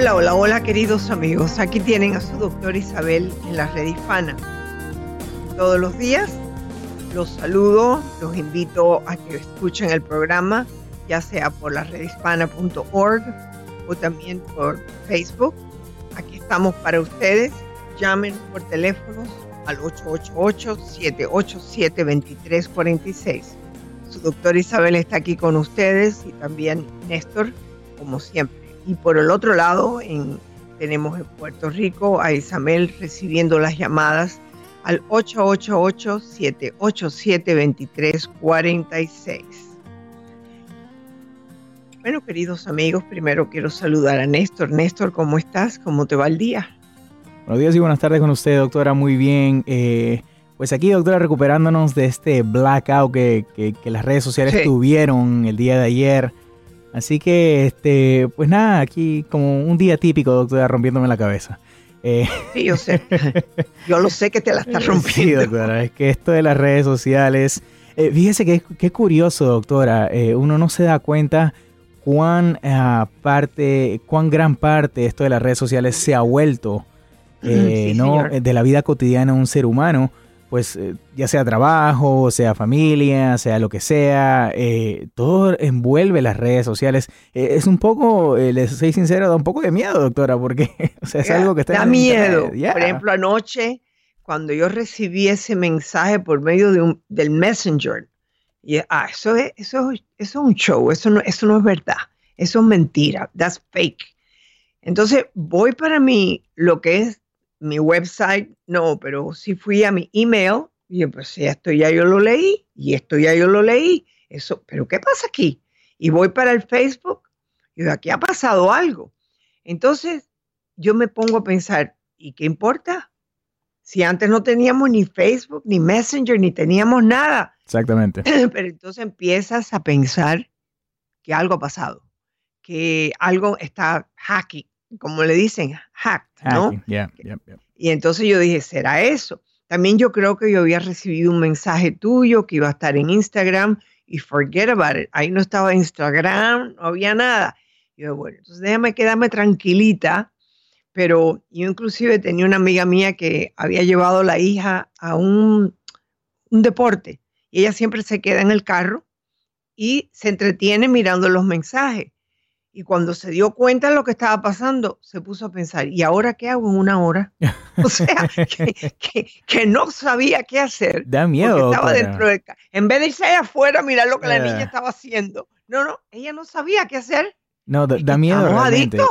Hola, hola, hola queridos amigos. Aquí tienen a su doctor Isabel en la red hispana. Todos los días los saludo, los invito a que escuchen el programa, ya sea por la redhispana.org o también por Facebook. Aquí estamos para ustedes. Llamen por teléfono al 888-787-2346. Su doctor Isabel está aquí con ustedes y también Néstor, como siempre. Y por el otro lado, tenemos en Puerto Rico a Isabel recibiendo las llamadas al 888-787-2346. Bueno, queridos amigos, primero quiero saludar a Néstor. Néstor, ¿cómo estás? ¿Cómo te va el día? Buenos días y buenas tardes con usted, doctora. Muy bien. Eh, pues aquí, doctora, recuperándonos de este blackout que, las redes sociales tuvieron el día de ayer. Así que, este, pues nada, aquí como un día típico, doctora, rompiéndome la cabeza. Eh, sí, yo sé. Yo lo sé que te la estás rompiendo. Sí, doctora, es que esto de las redes sociales, eh, fíjese que qué curioso, doctora, eh, uno no se da cuenta cuán parte, cuán gran parte esto de las redes sociales se ha vuelto, ¿no? De la vida cotidiana de un ser humano pues eh, ya sea trabajo, sea familia, sea lo que sea, eh, todo envuelve las redes sociales. Eh, es un poco, les soy sincero, da un poco de miedo, doctora, porque es algo que está... Da miedo. Por ejemplo, anoche, cuando yo recibí ese mensaje por medio de un, del Messenger, y ah, eso, es, eso, eso es un show, eso no, eso no es verdad, eso es mentira, that's fake. Entonces voy para mí lo que es mi website, no, pero sí fui a mi email y pues esto ya yo lo leí y esto ya yo lo leí. Eso, pero ¿qué pasa aquí? Y voy para el Facebook y aquí ha pasado algo. Entonces yo me pongo a pensar, ¿y qué importa? Si antes no teníamos ni Facebook, ni Messenger, ni teníamos nada. Exactamente. Pero entonces empiezas a pensar que algo ha pasado, que algo está hacking, como le dicen, hacked, ¿no? Y entonces yo dije, ¿será eso? También yo creo que yo había recibido un mensaje tuyo que iba a estar en Instagram y forget about it. Ahí no estaba Instagram, no había nada. Y yo, bueno, entonces déjame quedarme tranquilita. Pero yo inclusive tenía una amiga mía que había llevado a la hija a un, un deporte y ella siempre se queda en el carro y se entretiene mirando los mensajes. Y cuando se dio cuenta de lo que estaba pasando, se puso a pensar, ¿y ahora qué hago en una hora? O sea, que, no sabía qué hacer. Da miedo. Estaba dentro de... En vez de irse allá afuera a mirar lo que la niña eh. estaba haciendo. No, no, ella no sabía qué hacer. No, da, miedo.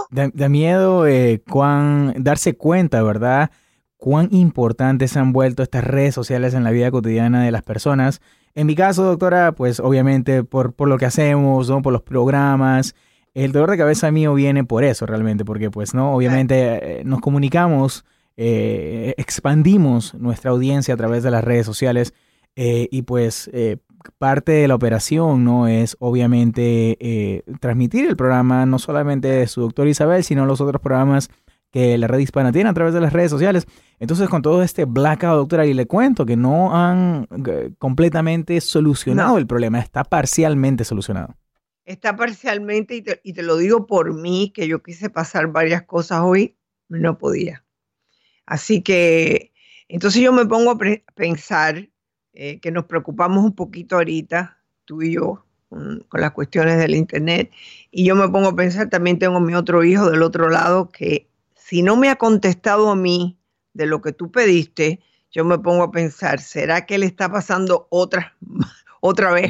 Da, da, miedo eh, cuán, darse cuenta, ¿verdad? Cuán importantes han vuelto estas redes sociales en la vida cotidiana de las personas. En mi caso, doctora, pues obviamente por, por lo que hacemos, ¿no? por los programas, el dolor de cabeza mío viene por eso realmente, porque pues no, obviamente eh, nos comunicamos, eh, expandimos nuestra audiencia a través de las redes sociales eh, y pues parte de la operación no es obviamente transmitir el programa no solamente de su doctor Isabel, sino los otros programas que la red hispana tiene a través de las redes sociales. Entonces, con todo este blackout, doctora, y le cuento que no han completamente solucionado el problema, está parcialmente solucionado está parcialmente, y te, lo digo por mí, que yo quise pasar varias cosas hoy, no podía. Así que, entonces yo me pongo a pensar eh, que nos preocupamos un poquito ahorita, tú y yo, con, las cuestiones del Internet, y yo me pongo a pensar, también tengo mi otro hijo del otro lado, que si no me ha contestado a mí de lo que tú pediste, yo me pongo a pensar, ¿será que le está pasando otra, otra vez?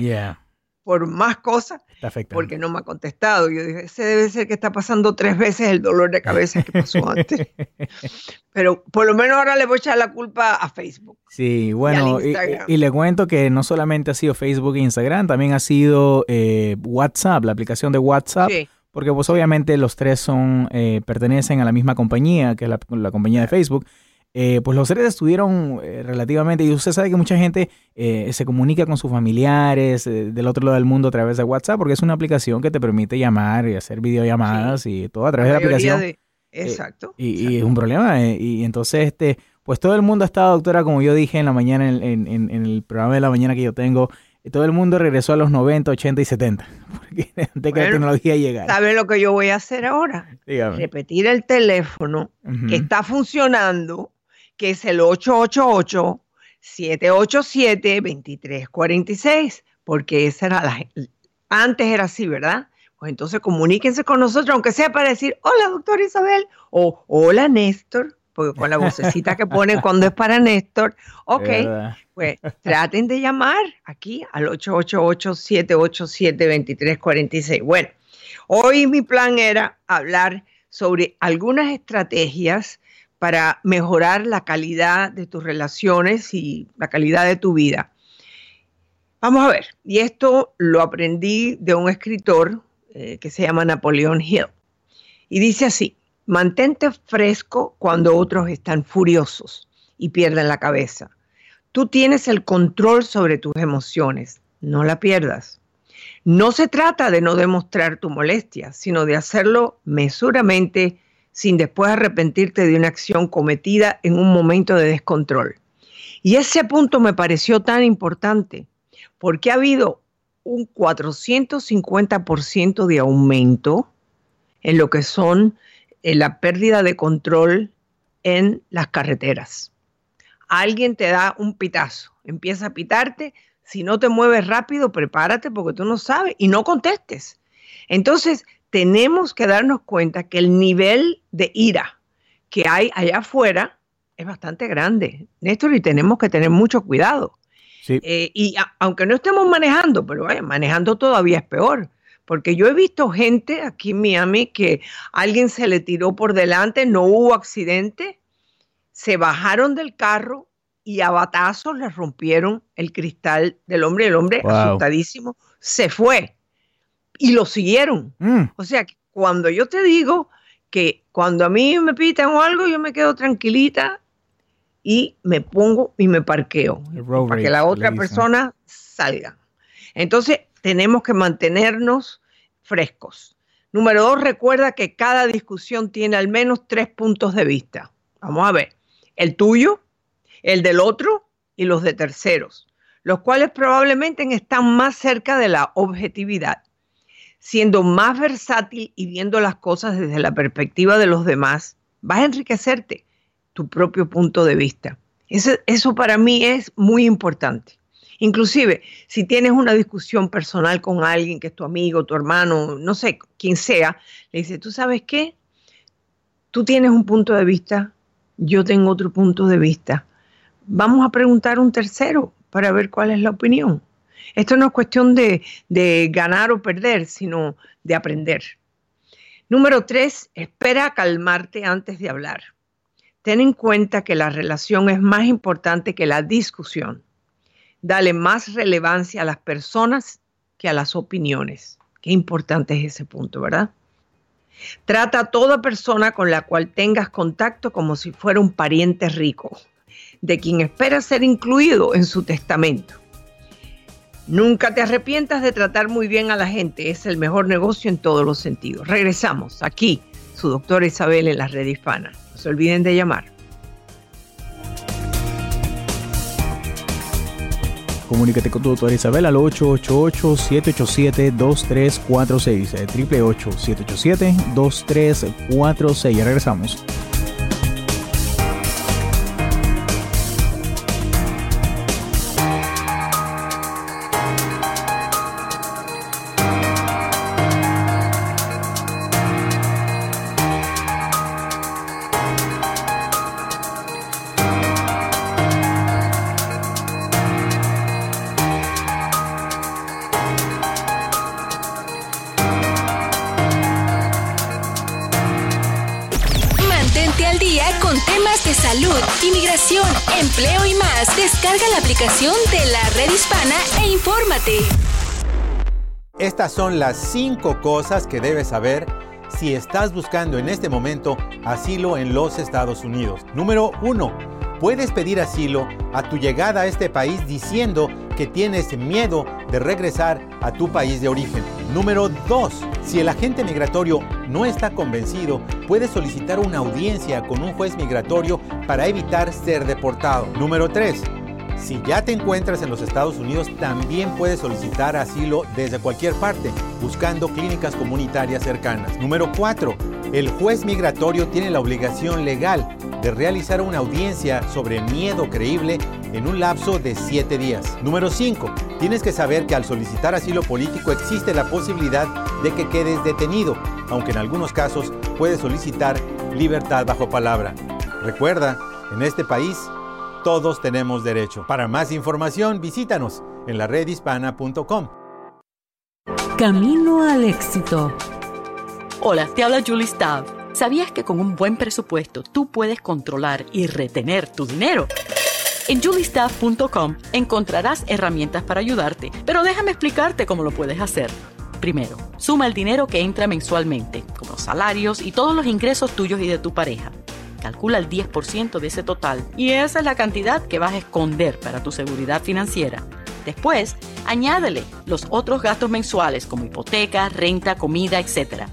por más cosas porque no me ha contestado. Yo dije, ese debe ser que está pasando tres veces el dolor de cabeza que pasó antes. Pero por lo menos ahora le voy a echar la culpa a Facebook. Sí, bueno, y, le cuento que no solamente ha sido Facebook e Instagram, también ha sido eh, WhatsApp, la aplicación de WhatsApp. Porque pues obviamente los tres son eh, pertenecen a la misma compañía, que es la compañía de Facebook. Eh, pues los tres estuvieron eh, relativamente, y usted sabe que mucha gente eh, se comunica con sus familiares del otro lado del mundo a través de WhatsApp, porque es una aplicación que te permite llamar y hacer videollamadas y todo a través de la aplicación. exacto. Y, es un problema. y entonces, este, pues todo el mundo ha estado, doctora, como yo dije en la mañana, en, el programa de la mañana que yo tengo, todo el mundo regresó a los 90, 80 y 70, porque antes que la tecnología llegara. ¿Sabe lo que yo voy a hacer ahora? Repetir el teléfono que está funcionando que es el 888-787-2346, porque esa era la, antes era así, ¿verdad? Pues entonces comuníquense con nosotros, aunque sea para decir, hola, doctor Isabel, o hola, Néstor, porque con la vocecita que ponen cuando es para Néstor, ok, pues traten de llamar aquí al 888-787-2346. Bueno, hoy mi plan era hablar sobre algunas estrategias para mejorar la calidad de tus relaciones y la calidad de tu vida. Vamos a ver, y esto lo aprendí de un escritor eh, que se llama Napoleón Hill. Y dice así, mantente fresco cuando otros están furiosos y pierden la cabeza. Tú tienes el control sobre tus emociones, no la pierdas. No se trata de no demostrar tu molestia, sino de hacerlo mesuramente sin después arrepentirte de una acción cometida en un momento de descontrol. Y ese punto me pareció tan importante porque ha habido un 450% de aumento en lo que son en eh, la pérdida de control en las carreteras. Alguien te da un pitazo, empieza a pitarte, si no te mueves rápido, prepárate porque tú no sabes y no contestes. Entonces, tenemos que darnos cuenta que el nivel de ira que hay allá afuera es bastante grande, Néstor, y tenemos que tener mucho cuidado. Eh, y aunque no estemos manejando, pero manejando todavía es peor, porque yo he visto gente aquí en Miami que alguien se le tiró por delante, no hubo accidente, se bajaron del carro y a batazos le rompieron el cristal del hombre, el hombre asustadísimo se fue y lo siguieron. Mm. O sea, cuando yo te digo que cuando a mí me pitan o algo, yo me quedo tranquilita y me pongo y me parqueo para que la otra persona salga. Entonces, tenemos que mantenernos frescos. Número dos, recuerda que cada discusión tiene al menos tres puntos de vista. Vamos a ver, el tuyo, el del otro y los de terceros, los cuales probablemente están más cerca de la objetividad siendo más versátil y viendo las cosas desde la perspectiva de los demás, vas a enriquecerte tu propio punto de vista. Eso, para mí es muy importante. Inclusive, si tienes una discusión personal con alguien que es tu amigo, tu hermano, no sé, quien sea, le dices, ¿tú sabes qué? Tú tienes un punto de vista, yo tengo otro punto de vista. Vamos a preguntar a un tercero para ver cuál es la opinión. Esto no es cuestión de, ganar o perder, sino de aprender. Número tres, espera calmarte antes de hablar. Ten en cuenta que la relación es más importante que la discusión. Dale más relevancia a las personas que a las opiniones. Qué importante es ese punto, ¿verdad? Trata a toda persona con la cual tengas contacto como si fuera un pariente rico, de quien espera ser incluido en su testamento. Nunca te arrepientas de tratar muy bien a la gente, es el mejor negocio en todos los sentidos. Regresamos aquí, su doctora Isabel en la red hispana. No se olviden de llamar. Comunícate con tu doctora Isabel al 888-787-2346. 888-787-2346. Ya regresamos. Estas son las cinco cosas que debes saber si estás buscando en este momento asilo en los Estados Unidos. Número 1 puedes pedir asilo a tu llegada a este país diciendo que tienes miedo de regresar a tu país de origen. Número 2. Si el agente migratorio no está convencido, puedes solicitar una audiencia con un juez migratorio para evitar ser deportado. Número 3. Si ya te encuentras en los Estados Unidos, también puedes solicitar asilo desde cualquier parte, buscando clínicas comunitarias cercanas. Número 4. El juez migratorio tiene la obligación legal de realizar una audiencia sobre miedo creíble en un lapso de 7 días. Número 5. Tienes que saber que al solicitar asilo político existe la posibilidad de que quedes detenido, aunque en algunos casos puedes solicitar libertad bajo palabra. Recuerda, en este país todos tenemos derecho. Para más información, visítanos en la redhispana.com. Camino al éxito. Hola, te habla Julie Stav. ¿Sabías que con un buen presupuesto tú puedes controlar y retener tu dinero? En juliestaff.com encontrarás herramientas para ayudarte, pero déjame explicarte cómo lo puedes hacer. Primero, suma el dinero que entra mensualmente, como los salarios y todos los ingresos tuyos y de tu pareja. Calcula el 10% de ese total y esa es la cantidad que vas a esconder para tu seguridad financiera. Después, añádele los otros gastos mensuales como hipoteca, renta, comida, etc.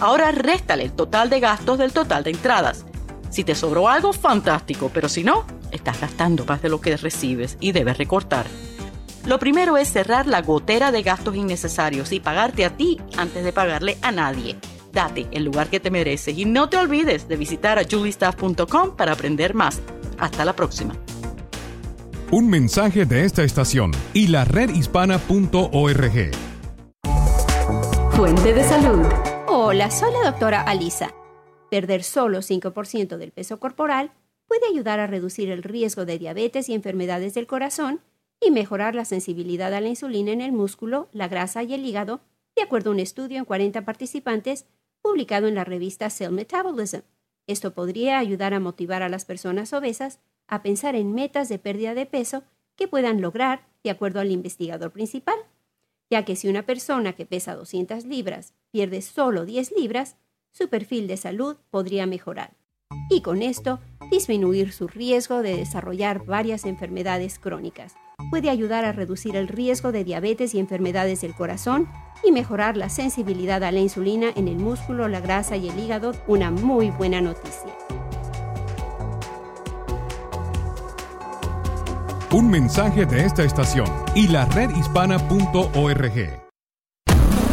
Ahora réstale el total de gastos del total de entradas. Si te sobró algo, fantástico, pero si no, estás gastando más de lo que recibes y debes recortar. Lo primero es cerrar la gotera de gastos innecesarios y pagarte a ti antes de pagarle a nadie. Date el lugar que te mereces y no te olvides de visitar a juliestaff.com para aprender más. Hasta la próxima. Un mensaje de esta estación y la redhispana.org. Fuente de salud. Hola, soy la doctora Alisa. Perder solo 5% del peso corporal puede ayudar a reducir el riesgo de diabetes y enfermedades del corazón y mejorar la sensibilidad a la insulina en el músculo, la grasa y el hígado, de acuerdo a un estudio en 40 participantes publicado en la revista Cell Metabolism. Esto podría ayudar a motivar a las personas obesas a pensar en metas de pérdida de peso que puedan lograr, de acuerdo al investigador principal, ya que si una persona que pesa 200 libras pierde solo 10 libras, su perfil de salud podría mejorar y con esto disminuir su riesgo de desarrollar varias enfermedades crónicas. Puede ayudar a reducir el riesgo de diabetes y enfermedades del corazón y mejorar la sensibilidad a la insulina en el músculo, la grasa y el hígado. Una muy buena noticia. Un mensaje de esta estación y la redhispana.org.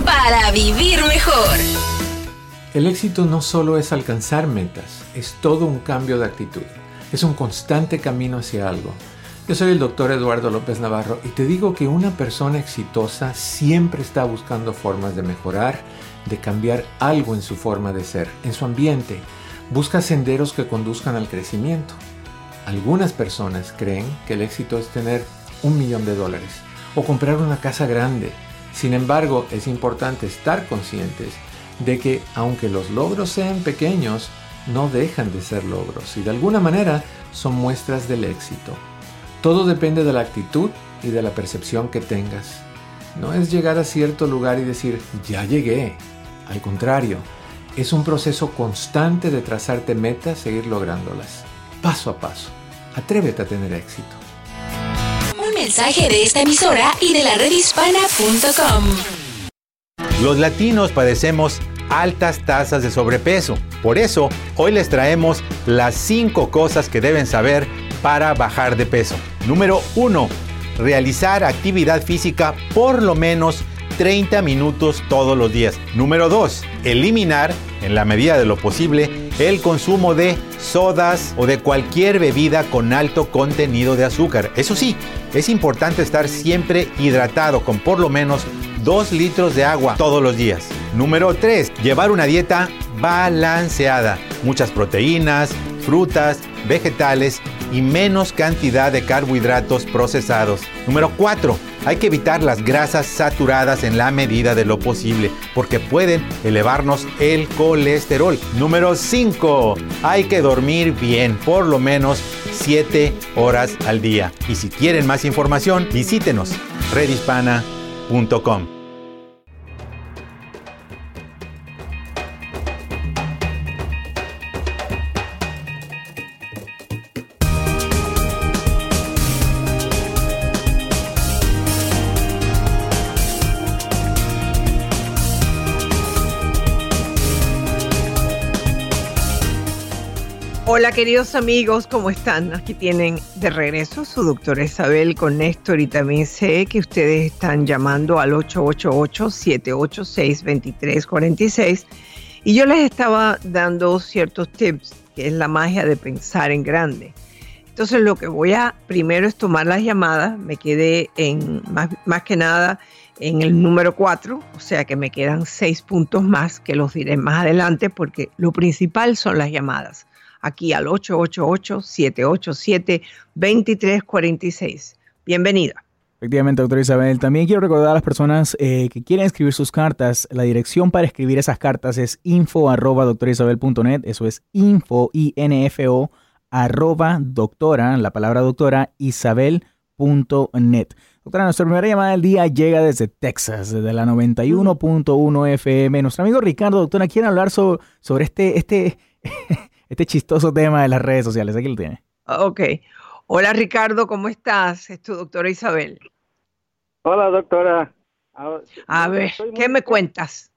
Para vivir mejor. El éxito no solo es alcanzar metas, es todo un cambio de actitud. Es un constante camino hacia algo. Yo soy el doctor Eduardo López Navarro y te digo que una persona exitosa siempre está buscando formas de mejorar, de cambiar algo en su forma de ser, en su ambiente. Busca senderos que conduzcan al crecimiento. Algunas personas creen que el éxito es tener un millón de dólares o comprar una casa grande. Sin embargo, es importante estar conscientes de que aunque los logros sean pequeños, no dejan de ser logros y de alguna manera son muestras del éxito. Todo depende de la actitud y de la percepción que tengas. No es llegar a cierto lugar y decir, ya llegué. Al contrario, es un proceso constante de trazarte metas e ir lográndolas, paso a paso. Atrévete a tener éxito. Un mensaje de esta emisora y de la redhispana.com. Los latinos padecemos altas tasas de sobrepeso. Por eso, hoy les traemos las 5 cosas que deben saber para bajar de peso. Número 1. Realizar actividad física por lo menos 30 minutos todos los días. Número 2. Eliminar, en la medida de lo posible, el consumo de sodas o de cualquier bebida con alto contenido de azúcar. Eso sí, es importante estar siempre hidratado con por lo menos 2 litros de agua todos los días. Número 3. Llevar una dieta balanceada. Muchas proteínas, frutas, vegetales y menos cantidad de carbohidratos procesados. Número 4 Hay que evitar las grasas saturadas en la medida de lo posible porque pueden elevarnos el colesterol. Número 5. Hay que dormir bien, por lo menos 7 horas al día. Y si quieren más información, visítenos redhispana.com. queridos amigos, ¿cómo están? Aquí tienen de regreso su doctora Isabel con Néstor y también sé que ustedes están llamando al 888-786-2346 y yo les estaba dando ciertos tips, que es la magia de pensar en grande. Entonces lo que voy a primero es tomar las llamadas, me quedé en más, más que nada en el número 4, o sea que me quedan seis puntos más que los diré más adelante porque lo principal son las llamadas aquí al 888-787-2346. Bienvenida. Efectivamente, doctora Isabel. También quiero recordar a las personas eh, que quieren escribir sus cartas. La dirección para escribir esas cartas es info arroba doctorisabel.net. Eso es info, I-N-F-O, arroba doctora, la palabra doctora, isabel.net. Doctora, nuestra primera llamada del día llega desde Texas, desde la 91.1 FM. Nuestro amigo Ricardo, doctora, quiere hablar sobre este, este este chistoso tema de las redes sociales. Aquí lo tiene. Ok. Hola Ricardo, ¿cómo estás? Es tu doctora Isabel. Hola doctora. A, ver, ¿qué me cuentas?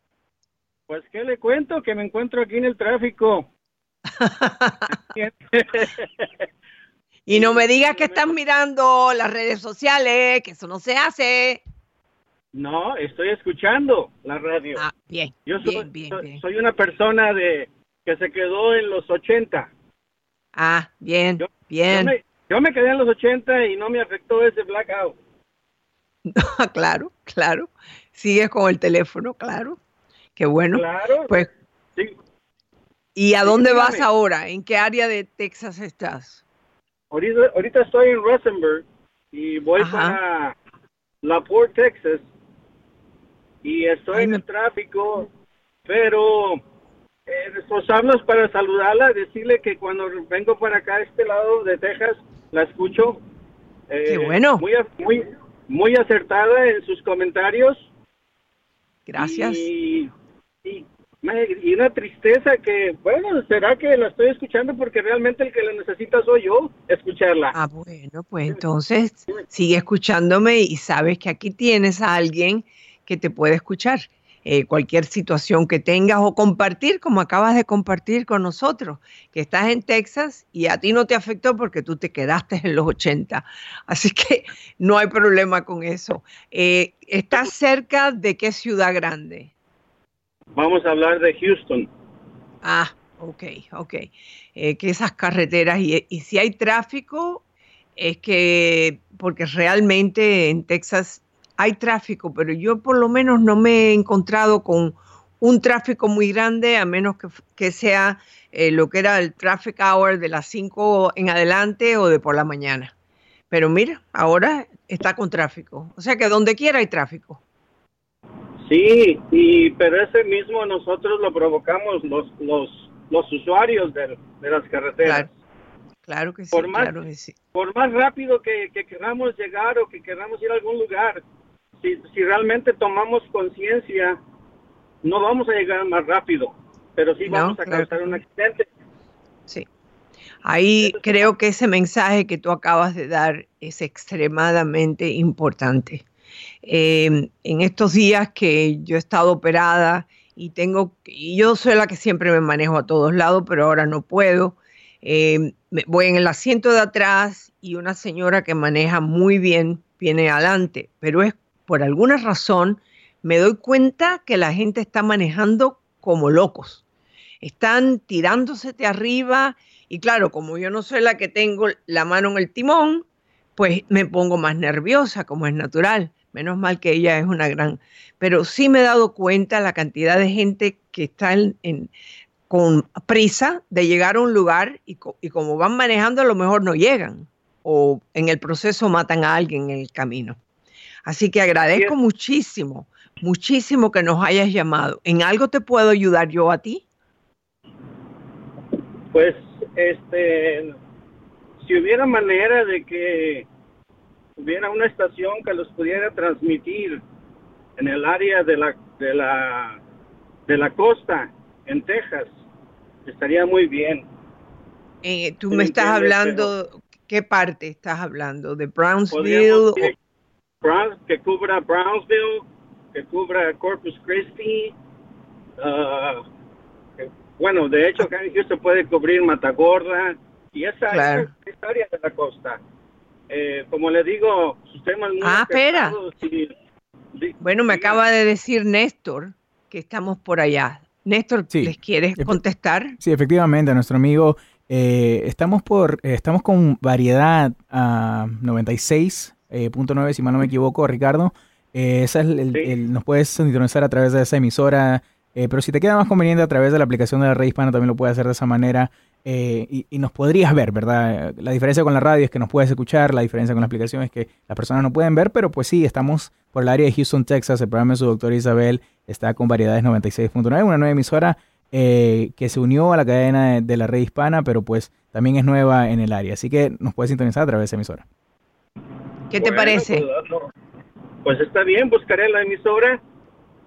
Pues, ¿qué le cuento? Que me encuentro aquí en el tráfico. y no me digas que estás mirando las redes sociales, que eso no se hace. No, estoy escuchando la radio. Ah, bien. Yo soy, bien, bien. soy una persona de, que se quedó en los 80. Ah, bien, bien. Yo me, quedé en los 80 y no me afectó ese blackout. claro, claro. Sigues con el teléfono, claro. Qué bueno. Claro. Pues, sí. ¿Y a dónde vas ahora? ¿En qué área de Texas estás? Ahorita, ahorita estoy en Rosenberg y voy para La Port, Texas. Y estoy en el tráfico, pero eh, esforzarnos para saludarla, decirle que cuando vengo para acá a este lado de Texas, la escucho. Eh, Qué bueno. Muy, muy, muy acertada en sus comentarios. Gracias. Y, y, una tristeza que, bueno, será que la estoy escuchando porque realmente el que la necesita soy yo, escucharla. Ah, bueno, pues entonces sigue escuchándome y sabes que aquí tienes a alguien que te puede escuchar. Eh, cualquier situación que tengas o compartir, como acabas de compartir con nosotros, que estás en Texas y a ti no te afectó porque tú te quedaste en los 80. Así que no hay problema con eso. Eh, ¿Estás cerca de qué ciudad grande? Vamos a hablar de Houston. Ah, ok, ok. Eh, que esas carreteras y, y si hay tráfico, es que, porque realmente en Texas hay tráfico, pero yo por lo menos no me he encontrado con un tráfico muy grande, a menos que, sea eh, lo que era el traffic hour de las 5 en adelante o de por la mañana. Pero mira, ahora está con tráfico. O sea que donde quiera hay tráfico. Sí, y pero ese mismo nosotros lo provocamos los los, los usuarios de, las carreteras. Claro, que sí, por más, claro que sí. Por más rápido que, que queramos llegar o que queramos ir a algún lugar, si, si realmente tomamos conciencia, no vamos a llegar más rápido, pero sí vamos a causar un accidente. Sí. Ahí creo que ese mensaje que tú acabas de dar es extremadamente importante. Em, en estos días que yo he estado operada y tengo, y yo soy la que siempre me manejo a todos lados, pero ahora no puedo. Em, voy en el asiento de atrás y una señora que maneja muy bien viene adelante, pero es por alguna razón, me doy cuenta que la gente está manejando como locos. Están tirándose de arriba y claro, como yo no soy la que tengo la mano en el timón, pues me pongo más nerviosa, como es natural. Menos mal que ella es una gran... Pero sí me he dado cuenta la cantidad de gente que está con prisa de llegar a un lugar y, y como van manejando a lo mejor no llegan o en el proceso matan a alguien en el camino. Así que agradezco muchísimo, muchísimo que nos hayas llamado. ¿En algo te puedo ayudar yo a ti? Pues, este, si hubiera manera de que hubiera una estación que los pudiera transmitir en el área de la de la de la costa en Texas estaría muy bien. Eh, tú me estás hablando, ¿qué parte estás hablando? ¿De Brownsville? Que cubra Brownsville, que cubra Corpus Christi. Uh, bueno, de hecho, acá se puede cubrir Matagorda y esa, área de la costa. Eh, como le digo, sistemas muy Ah, espera. bueno, me acaba de decir Néstor que estamos por allá. Néstor, ¿les quieres contestar? Sí, efectivamente, nuestro amigo. Eh, estamos por, eh, estamos con variedad a 96.9, si mal no me equivoco, Ricardo. esa es el, nos puedes sintonizar a través de esa emisora, pero si te queda más conveniente a través de la aplicación de la red hispana, también lo puedes hacer de esa manera. Eh, y, nos podrías ver, ¿verdad? La diferencia con la radio es que nos puedes escuchar, la diferencia con la aplicación es que las personas no pueden ver, pero pues sí, estamos por el área de Houston, Texas, el programa de su doctora Isabel está con variedades 96.9, una nueva emisora eh, que se unió a la cadena de, la red hispana, pero pues también es nueva en el área, así que nos puedes sintonizar a través de esa emisora. ¿Qué te parece? Pues, pues, está bien, buscaré la emisora.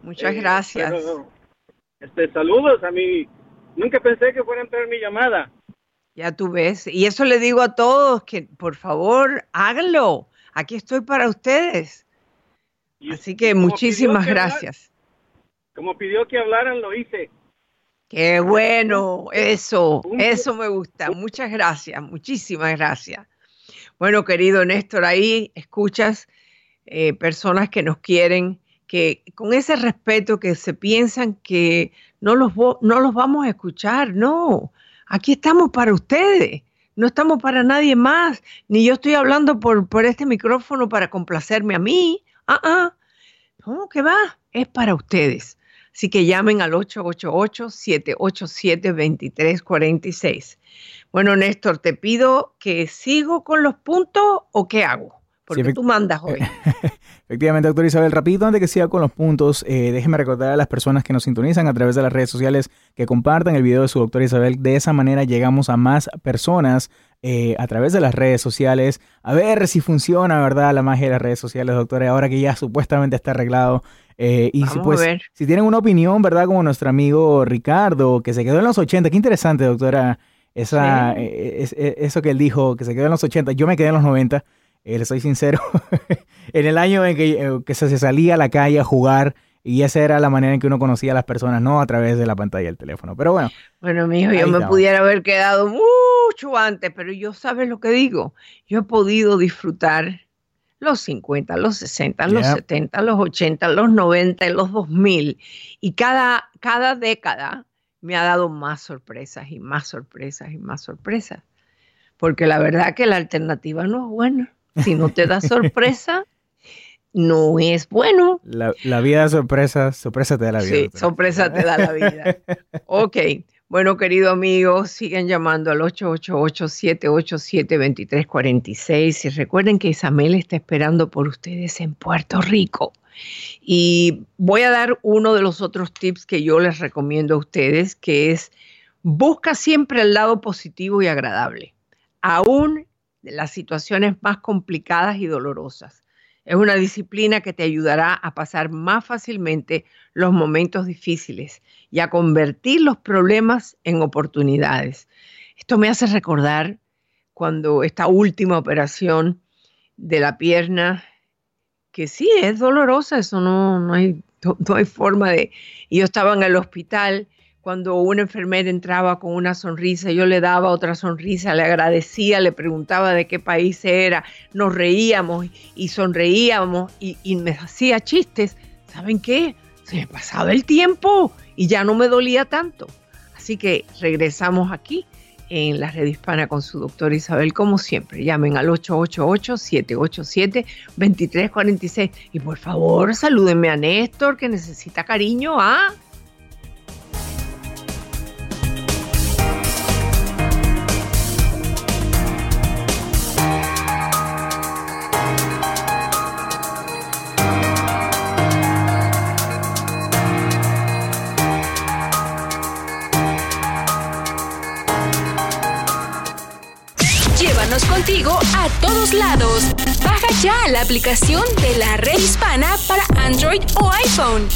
Muchas eh, gracias. este, saludos a mi Nunca pensé que fuera a entrar mi llamada. Ya tú ves. Y eso le digo a todos que por favor háganlo. Aquí estoy para ustedes. Así que muchísimas gracias. como pidió que hablaran, lo hice. Qué bueno, eso, eso me gusta. Muchas gracias, muchísimas gracias. Bueno, querido Néstor, ahí escuchas eh, personas que nos quieren, que con ese respeto que se piensan que no los, no los vamos a escuchar, no. Aquí estamos para ustedes, no estamos para nadie más, ni yo estoy hablando por, por este micrófono para complacerme a mí. Ah, ah. No, ¿qué va? Es para ustedes. Así que llamen al 888-787-2346. Bueno, Néstor, te pido que sigo con los puntos o qué hago. Porque tú mandas hoy. Efectivamente, doctor Isabel, rápido antes que siga con los puntos, eh, déjeme recordar a las personas que nos sintonizan a través de las redes sociales que compartan el video de su doctor Isabel. De esa manera llegamos a más personas eh, a través de las redes sociales. A ver si funciona, ¿verdad? La magia de las redes sociales, doctora, ahora que ya supuestamente está arreglado. Eh, y si, pues, si tienen una opinión, ¿verdad? Como nuestro amigo Ricardo, que se quedó en los 80. Qué interesante, doctora, esa, eso que él dijo, que se quedó en los 80. Yo me quedé en los 90. Eh, le soy sincero, en el año en que, eh, se salía a la calle a jugar y esa era la manera en que uno conocía a las personas, no a través de la pantalla del teléfono. Pero bueno. Bueno, mijo, yo me pudiera haber quedado mucho antes, pero yo sabes lo que digo. Yo he podido disfrutar los 50, los 60, los 70, los 80, los 90 y los 2000. Y cada, cada década me ha dado más sorpresas y más sorpresas y más sorpresas. Porque la verdad que la alternativa no es buena. Si no te da sorpresa, no es bueno. La, vida de sorpresa, sorpresa te da la vida. Sí, sorpresa te da la vida. Ok. Bueno, querido amigo, siguen llamando al 888-787-2346 y recuerden que Isabel está esperando por ustedes en Puerto Rico. Y voy a dar uno de los otros tips que yo les recomiendo a ustedes, que es busca siempre el lado positivo y agradable. Aún de las situaciones más complicadas y dolorosas. Es una disciplina que te ayudará a pasar más fácilmente los momentos difíciles y a convertir los problemas en oportunidades. Esto me hace recordar cuando esta última operación de la pierna, que sí es dolorosa, eso no, no, hay, no hay forma de... Yo estaba en el hospital cuando una enfermera entraba con una sonrisa, yo le daba otra sonrisa, le agradecía, le preguntaba de qué país era, nos reíamos y sonreíamos y, me hacía chistes. ¿Saben qué? Se me pasaba el tiempo y ya no me dolía tanto. Así que regresamos aquí en la red hispana con su doctor Isabel, como siempre. Llamen al 888-787-2346 y por favor salúdenme a Néstor que necesita cariño. ¿ah? Lados. Baja ya la aplicación de la red hispana para Android o iPhone.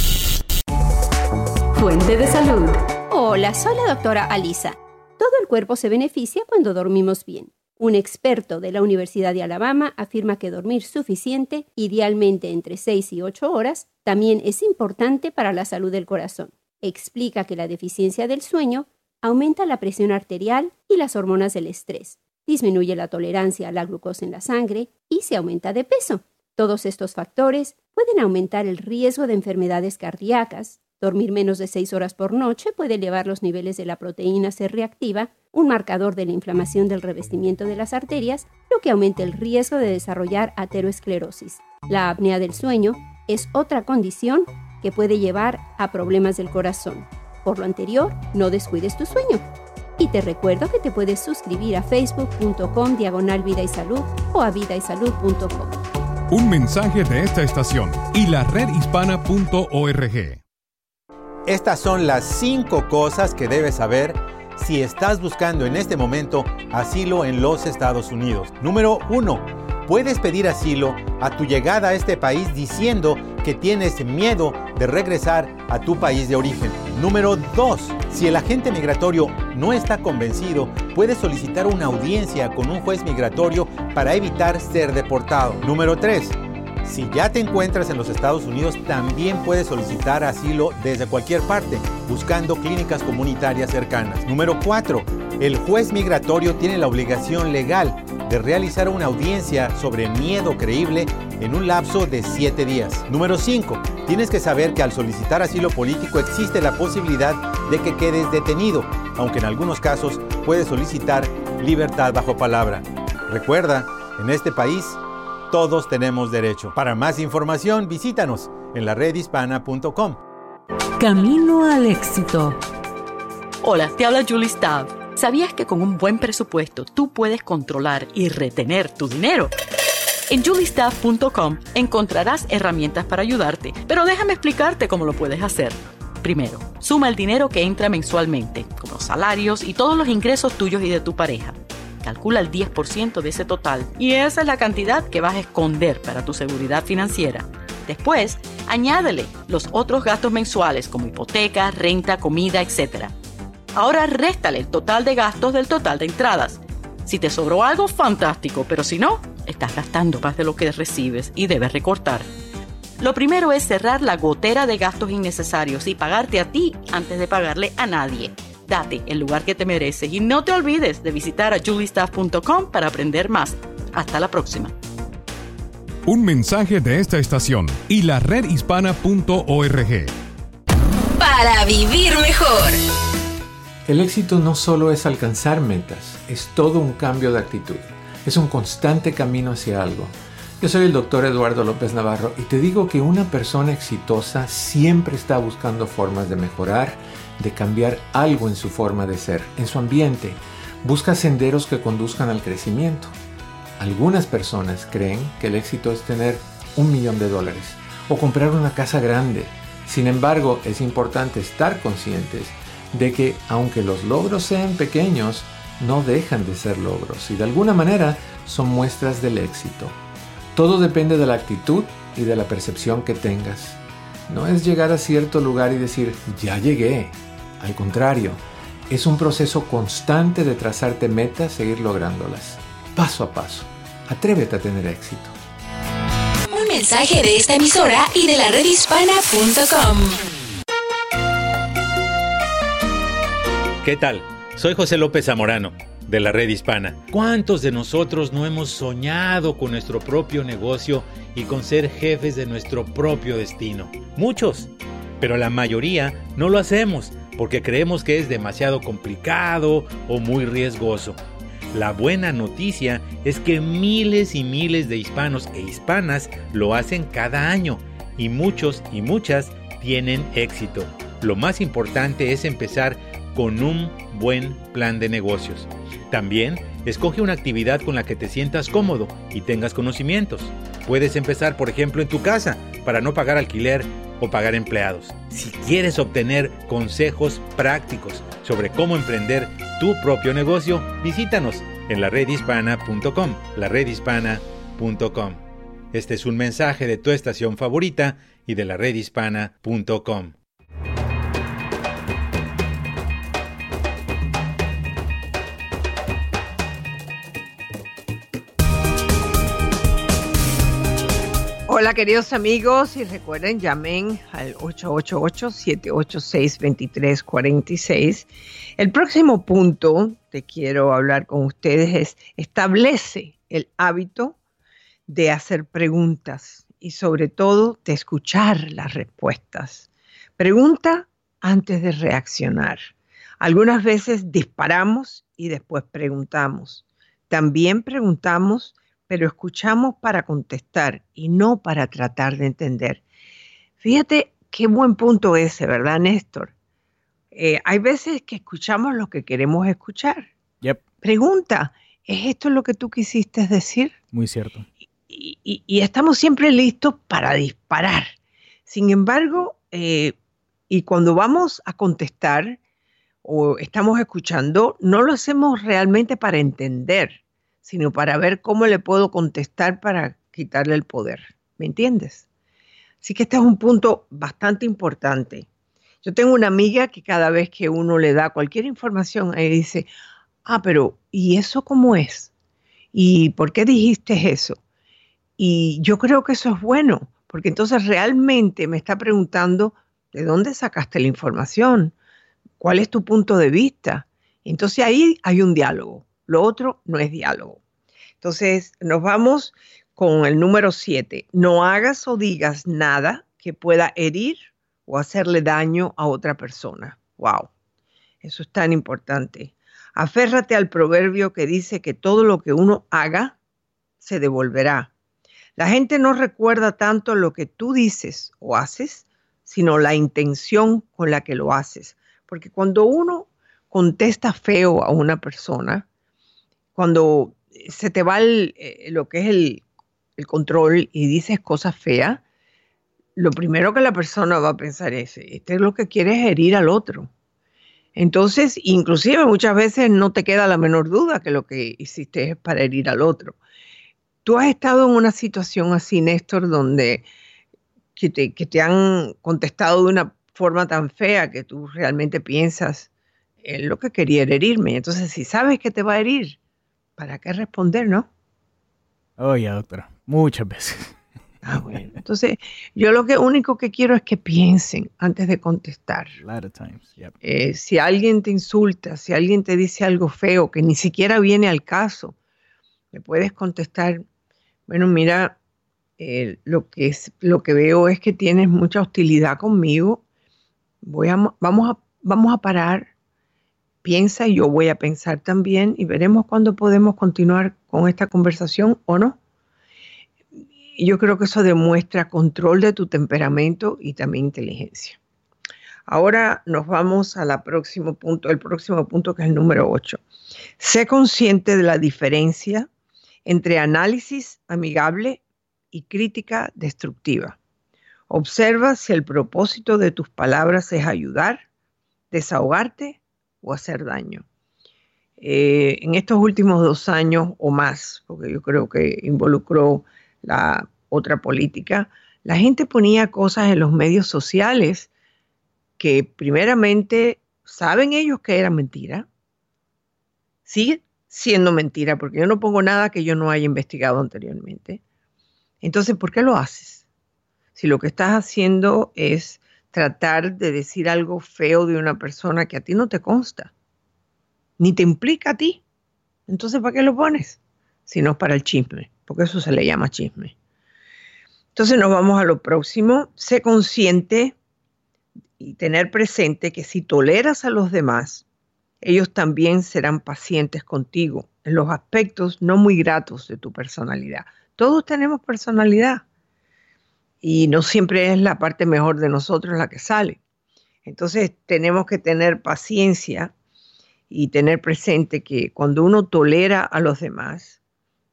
Fuente de salud. Hola, soy la doctora Alisa. Todo el cuerpo se beneficia cuando dormimos bien. Un experto de la Universidad de Alabama afirma que dormir suficiente, idealmente entre 6 y 8 horas, también es importante para la salud del corazón. Explica que la deficiencia del sueño aumenta la presión arterial y las hormonas del estrés, disminuye la tolerancia a la glucosa en la sangre y se aumenta de peso. Todos estos factores pueden aumentar el riesgo de enfermedades cardíacas, Dormir menos de 6 horas por noche puede elevar los niveles de la proteína C reactiva, un marcador de la inflamación del revestimiento de las arterias, lo que aumenta el riesgo de desarrollar ateroesclerosis. La apnea del sueño es otra condición que puede llevar a problemas del corazón. Por lo anterior, no descuides tu sueño. Y te recuerdo que te puedes suscribir a facebook.com diagonal vida y salud o a vidaysalud.com. Un mensaje de esta estación y la redhispana.org. Estas son las cinco cosas que debes saber si estás buscando en este momento asilo en los Estados Unidos. Número uno, puedes pedir asilo a tu llegada a este país diciendo que tienes miedo de regresar a tu país de origen. Número dos, si el agente migratorio no está convencido, puedes solicitar una audiencia con un juez migratorio para evitar ser deportado. Número tres, si ya te encuentras en los Estados Unidos, también puedes solicitar asilo desde cualquier parte, buscando clínicas comunitarias cercanas. Número 4. El juez migratorio tiene la obligación legal de realizar una audiencia sobre miedo creíble en un lapso de 7 días. Número 5. Tienes que saber que al solicitar asilo político existe la posibilidad de que quedes detenido, aunque en algunos casos puedes solicitar libertad bajo palabra. Recuerda, en este país todos tenemos derecho. Para más información, visítanos en la redhispana.com. Camino al éxito. Hola, te habla Julie Stav. ¿Sabías que con un buen presupuesto tú puedes controlar y retener tu dinero? En juliestaff.com encontrarás herramientas para ayudarte, pero déjame explicarte cómo lo puedes hacer. Primero, suma el dinero que entra mensualmente, como salarios y todos los ingresos tuyos y de tu pareja. Calcula el 10% de ese total y esa es la cantidad que vas a esconder para tu seguridad financiera. Después, añádele los otros gastos mensuales como hipoteca, renta, comida, etc. Ahora réstale el total de gastos del total de entradas. Si te sobró algo, fantástico, pero si no, estás gastando más de lo que recibes y debes recortar. Lo primero es cerrar la gotera de gastos innecesarios y pagarte a ti antes de pagarle a nadie. Date el lugar que te mereces y no te olvides de visitar a juliestaff.com para aprender más. Hasta la próxima. Un mensaje de esta estación y la redhispana.org. Para vivir mejor. El éxito no solo es alcanzar metas, es todo un cambio de actitud. Es un constante camino hacia algo. Yo soy el doctor Eduardo López Navarro y te digo que una persona exitosa siempre está buscando formas de mejorar de cambiar algo en su forma de ser, en su ambiente. Busca senderos que conduzcan al crecimiento. Algunas personas creen que el éxito es tener un millón de dólares o comprar una casa grande. Sin embargo, es importante estar conscientes de que aunque los logros sean pequeños, no dejan de ser logros y de alguna manera son muestras del éxito. Todo depende de la actitud y de la percepción que tengas. No es llegar a cierto lugar y decir, ya llegué. Al contrario, es un proceso constante de trazarte metas, seguir lográndolas, paso a paso. Atrévete a tener éxito. Un mensaje de esta emisora y de la redhispana.com. ¿Qué tal? Soy José López Zamorano de la red hispana. ¿Cuántos de nosotros no hemos soñado con nuestro propio negocio y con ser jefes de nuestro propio destino? Muchos, pero la mayoría no lo hacemos porque creemos que es demasiado complicado o muy riesgoso. La buena noticia es que miles y miles de hispanos e hispanas lo hacen cada año y muchos y muchas tienen éxito. Lo más importante es empezar con un buen plan de negocios. También escoge una actividad con la que te sientas cómodo y tengas conocimientos. Puedes empezar, por ejemplo, en tu casa para no pagar alquiler o pagar empleados. Si quieres obtener consejos prácticos sobre cómo emprender tu propio negocio, visítanos en la redhispana.com, la redhispana.com. Este es un mensaje de tu estación favorita y de la Hola queridos amigos y recuerden llamen al 888-786-2346. El próximo punto que quiero hablar con ustedes es establece el hábito de hacer preguntas y sobre todo de escuchar las respuestas. Pregunta antes de reaccionar. Algunas veces disparamos y después preguntamos. También preguntamos pero escuchamos para contestar y no para tratar de entender. Fíjate qué buen punto ese, ¿verdad, Néstor? Eh, hay veces que escuchamos lo que queremos escuchar. Pregunta, ¿es esto lo que tú quisiste decir? Muy cierto. Y, estamos siempre listos para disparar. Sin embargo, eh, y cuando vamos a contestar o estamos escuchando, no lo hacemos realmente para entender sino para ver cómo le puedo contestar para quitarle el poder. ¿Me entiendes? Así que este es un punto bastante importante. Yo tengo una amiga que cada vez que uno le da cualquier información, ella dice, ah, pero ¿y eso cómo es? ¿Y por qué dijiste eso? Y yo creo que eso es bueno, porque entonces realmente me está preguntando, ¿de dónde sacaste la información? ¿Cuál es tu punto de vista? Entonces ahí hay un diálogo. Lo otro no es diálogo. Entonces, nos vamos con el número 7. No hagas o digas nada que pueda herir o hacerle daño a otra persona. Wow, eso es tan importante. Aférrate al proverbio que dice que todo lo que uno haga se devolverá. La gente no recuerda tanto lo que tú dices o haces, sino la intención con la que lo haces. Porque cuando uno contesta feo a una persona, cuando se te va eh, lo que es el, control y dices cosas feas, lo primero que la persona va a pensar es, este es lo que quiere es herir al otro. Entonces, inclusive muchas veces no te queda la menor duda que lo que hiciste es para herir al otro. Tú has estado en una situación así, Néstor, donde que te, que te han contestado de una forma tan fea que tú realmente piensas en lo que quería herirme. Entonces, si sabes que te va a herir, ¿para qué responder, no? Oye, doctora, muchas veces. Ah, bueno. Entonces, yo lo que único que quiero es que piensen antes de contestar. Eh, si alguien te insulta, si alguien te dice algo feo que ni siquiera viene al caso, le puedes contestar, bueno, mira, eh, lo, que es, lo que veo es que tienes mucha hostilidad conmigo. Voy a, vamos, a, vamos a parar piensa y yo voy a pensar también y veremos cuándo podemos continuar con esta conversación o no. Yo creo que eso demuestra control de tu temperamento y también inteligencia. Ahora nos vamos al próximo punto, el próximo punto que es el número 8. Sé consciente de la diferencia entre análisis amigable y crítica destructiva. Observa si el propósito de tus palabras es ayudar, desahogarte o hacer daño. Eh, en estos últimos dos años o más, porque yo creo que involucró la otra política, la gente ponía cosas en los medios sociales que primeramente saben ellos que era mentira. Sigue siendo mentira porque yo no pongo nada que yo no haya investigado anteriormente. Entonces, ¿por qué lo haces? Si lo que estás haciendo es tratar de decir algo feo de una persona que a ti no te consta, ni te implica a ti. Entonces, ¿para qué lo pones? Si no es para el chisme, porque eso se le llama chisme. Entonces nos vamos a lo próximo. Sé consciente y tener presente que si toleras a los demás, ellos también serán pacientes contigo en los aspectos no muy gratos de tu personalidad. Todos tenemos personalidad y no siempre es la parte mejor de nosotros la que sale. Entonces tenemos que tener paciencia y tener presente que cuando uno tolera a los demás,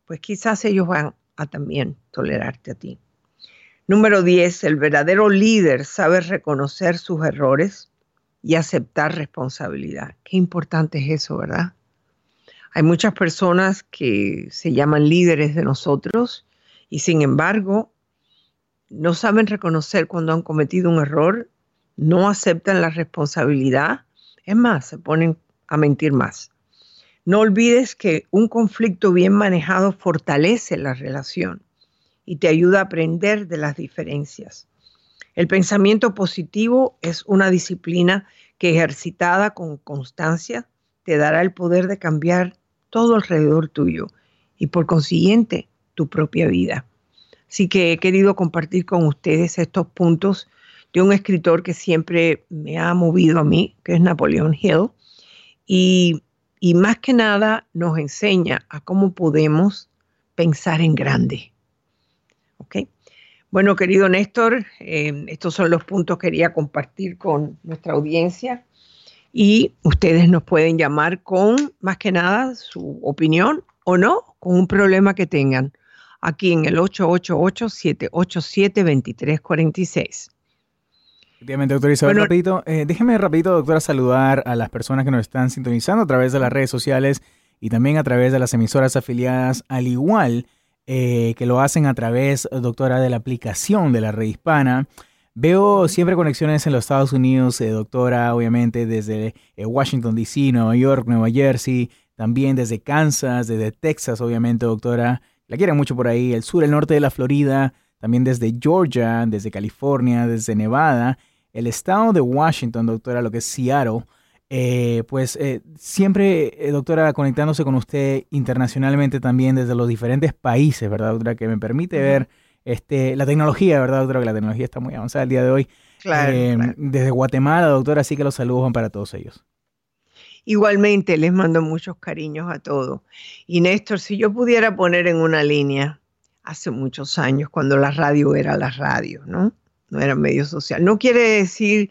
pues quizás ellos van a también tolerarte a ti. Número 10, el verdadero líder sabe reconocer sus errores y aceptar responsabilidad. Qué importante es eso, ¿verdad? Hay muchas personas que se llaman líderes de nosotros y sin embargo no saben reconocer cuando han cometido un error, no aceptan la responsabilidad, es más, se ponen a mentir más. No olvides que un conflicto bien manejado fortalece la relación y te ayuda a aprender de las diferencias. El pensamiento positivo es una disciplina que ejercitada con constancia te dará el poder de cambiar todo alrededor tuyo y por consiguiente tu propia vida. Así que he querido compartir con ustedes estos puntos de un escritor que siempre me ha movido a mí, que es Napoleón Hill, y, más que nada nos enseña a cómo podemos pensar en grande. ¿Ok? Bueno, querido Néstor, eh, estos son los puntos que quería compartir con nuestra audiencia y ustedes nos pueden llamar con, más que nada, su opinión o no, con un problema que tengan aquí en el 888-787-2346. Efectivamente, doctor Isabel, rapidito, eh, déjeme rapidito, doctora, saludar a las personas que nos están sintonizando a través de las redes sociales y también a través de las emisoras afiliadas, al igual eh, que lo hacen a través, doctora, de la aplicación de la red hispana. Veo siempre conexiones en los Estados Unidos, eh, doctora, obviamente desde Washington, D.C., Nueva York, Nueva Jersey, también desde Kansas, desde Texas, obviamente, doctora. La quieren mucho por ahí, el sur, el norte de la Florida, también desde Georgia, desde California, desde Nevada el estado de Washington, doctora, lo que es Seattle, eh, pues eh, siempre, eh, doctora, conectándose con usted internacionalmente también desde los diferentes países, ¿verdad, doctora? Que me permite ver este, la tecnología, ¿verdad, doctora? Que la tecnología está muy avanzada el día de hoy. Claro, Desde Guatemala, doctora, así que los saludos van para todos ellos. Igualmente, les mando muchos cariños a todos. Y Néstor, si yo pudiera poner en una línea, hace muchos años, cuando la radio era la radio, ¿no? no era medio social. No quiere decir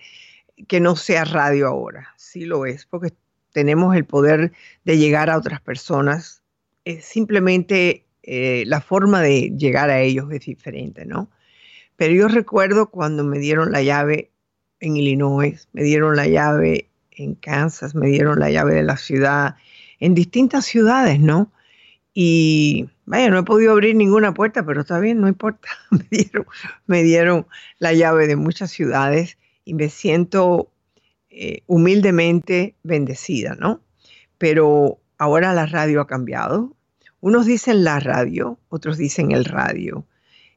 que no sea radio ahora, sí lo es, porque tenemos el poder de llegar a otras personas. Es simplemente eh, la forma de llegar a ellos es diferente, ¿no? Pero yo recuerdo cuando me dieron la llave en Illinois, me dieron la llave en Kansas, me dieron la llave de la ciudad, en distintas ciudades, ¿no? Y vaya, no he podido abrir ninguna puerta, pero está bien, no importa. Me dieron, me dieron la llave de muchas ciudades y me siento eh, humildemente bendecida, ¿no? Pero ahora la radio ha cambiado. Unos dicen la radio, otros dicen el radio.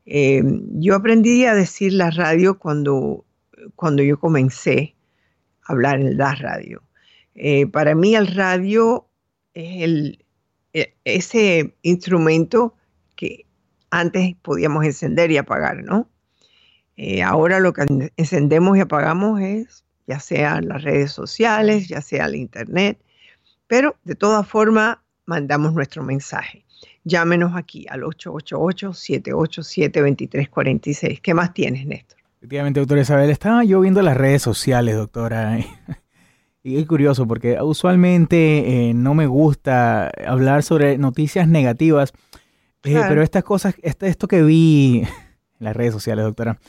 Em, yo aprendí a decir la radio cuando, cuando yo comencé hablar en la radio. Eh, para mí el radio es el, e, ese instrumento que antes podíamos encender y apagar, ¿no? Eh, ahora lo que encendemos y apagamos es ya sea las redes sociales, ya sea el internet, pero de todas formas mandamos nuestro mensaje. Llámenos aquí al 888-787-2346. ¿Qué más tienes, Néstor? Efectivamente, doctora Isabel, estaba yo viendo las redes sociales, doctora. Y es curioso porque usualmente eh, no me gusta hablar sobre noticias negativas, eh, pero estas cosas, este, esto que vi en las redes sociales, doctora,